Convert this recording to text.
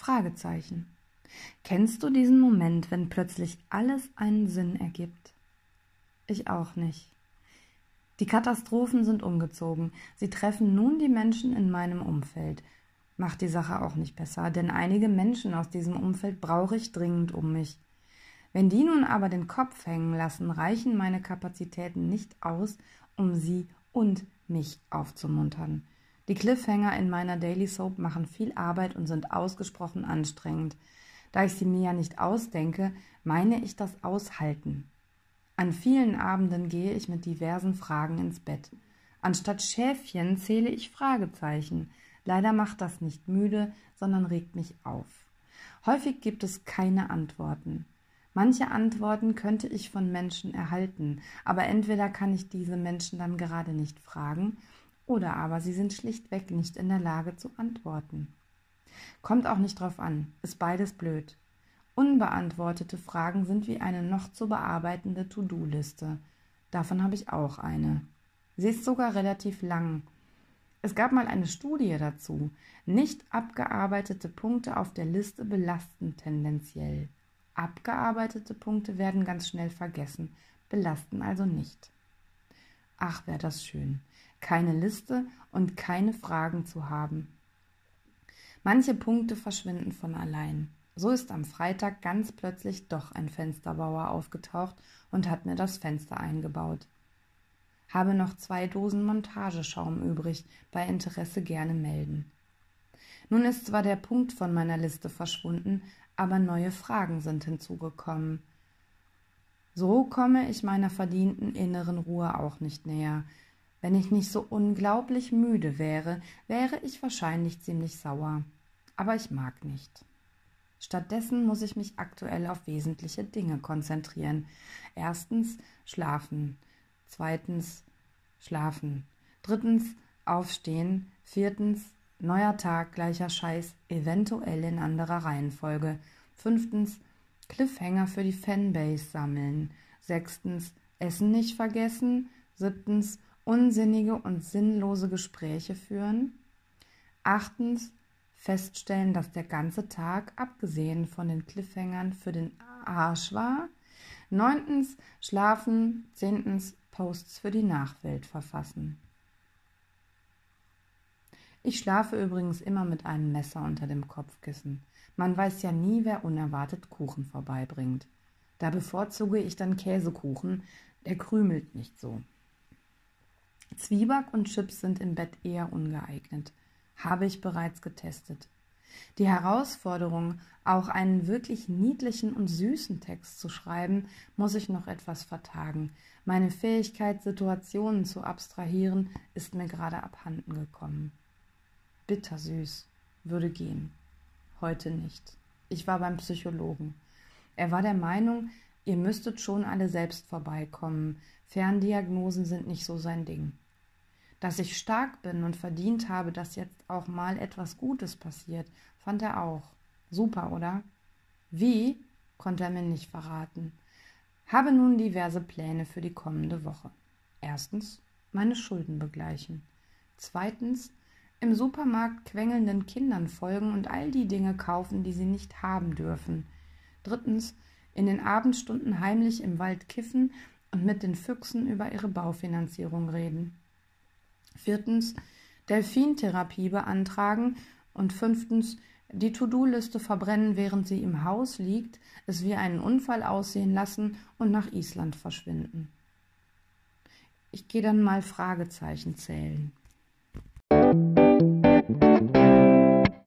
Fragezeichen. Kennst du diesen Moment, wenn plötzlich alles einen Sinn ergibt? Ich auch nicht. Die Katastrophen sind umgezogen. Sie treffen nun die Menschen in meinem Umfeld. Macht die Sache auch nicht besser, denn einige Menschen aus diesem Umfeld brauche ich dringend um mich. Wenn die nun aber den Kopf hängen lassen, reichen meine Kapazitäten nicht aus, um sie und mich aufzumuntern. Die Cliffhanger in meiner Daily Soap machen viel Arbeit und sind ausgesprochen anstrengend. Da ich sie mir ja nicht ausdenke, meine ich das Aushalten. An vielen Abenden gehe ich mit diversen Fragen ins Bett. Anstatt Schäfchen zähle ich Fragezeichen. Leider macht das nicht müde, sondern regt mich auf. Häufig gibt es keine Antworten. Manche Antworten könnte ich von Menschen erhalten, aber entweder kann ich diese Menschen dann gerade nicht fragen, oder aber sie sind schlichtweg nicht in der Lage zu antworten. Kommt auch nicht drauf an, ist beides blöd. Unbeantwortete Fragen sind wie eine noch zu bearbeitende To-Do-Liste. Davon habe ich auch eine. Sie ist sogar relativ lang. Es gab mal eine Studie dazu. Nicht abgearbeitete Punkte auf der Liste belasten tendenziell. Abgearbeitete Punkte werden ganz schnell vergessen, belasten also nicht. Ach, wäre das schön, keine Liste und keine Fragen zu haben. Manche Punkte verschwinden von allein. So ist am Freitag ganz plötzlich doch ein Fensterbauer aufgetaucht und hat mir das Fenster eingebaut. Habe noch zwei Dosen Montageschaum übrig, bei Interesse gerne melden. Nun ist zwar der Punkt von meiner Liste verschwunden, aber neue Fragen sind hinzugekommen. So komme ich meiner verdienten inneren Ruhe auch nicht näher. Wenn ich nicht so unglaublich müde wäre, wäre ich wahrscheinlich ziemlich sauer. Aber ich mag nicht. Stattdessen muss ich mich aktuell auf wesentliche Dinge konzentrieren. Erstens schlafen. Zweitens schlafen. Drittens aufstehen. Viertens Neuer Tag, gleicher Scheiß, eventuell in anderer Reihenfolge. Fünftens, Cliffhanger für die Fanbase sammeln. Sechstens, Essen nicht vergessen. Siebtens, unsinnige und sinnlose Gespräche führen. Achtens, feststellen, dass der ganze Tag, abgesehen von den Cliffhangern, für den Arsch war. Neuntens, schlafen. Zehntens, Posts für die Nachwelt verfassen. Ich schlafe übrigens immer mit einem Messer unter dem Kopfkissen. Man weiß ja nie, wer unerwartet Kuchen vorbeibringt. Da bevorzuge ich dann Käsekuchen, der krümelt nicht so. Zwieback und Chips sind im Bett eher ungeeignet. Habe ich bereits getestet. Die Herausforderung, auch einen wirklich niedlichen und süßen Text zu schreiben, muss ich noch etwas vertagen. Meine Fähigkeit, Situationen zu abstrahieren, ist mir gerade abhanden gekommen bittersüß, würde gehen. Heute nicht. Ich war beim Psychologen. Er war der Meinung, ihr müsstet schon alle selbst vorbeikommen. Ferndiagnosen sind nicht so sein Ding. Dass ich stark bin und verdient habe, dass jetzt auch mal etwas Gutes passiert, fand er auch. Super, oder? Wie, konnte er mir nicht verraten. Habe nun diverse Pläne für die kommende Woche. Erstens, meine Schulden begleichen. Zweitens, im Supermarkt quengelnden Kindern folgen und all die Dinge kaufen, die sie nicht haben dürfen. Drittens, in den Abendstunden heimlich im Wald kiffen und mit den Füchsen über ihre Baufinanzierung reden. Viertens, Delfintherapie beantragen und fünftens, die To-Do-Liste verbrennen, während sie im Haus liegt, es wie einen Unfall aussehen lassen und nach Island verschwinden. Ich gehe dann mal Fragezeichen zählen.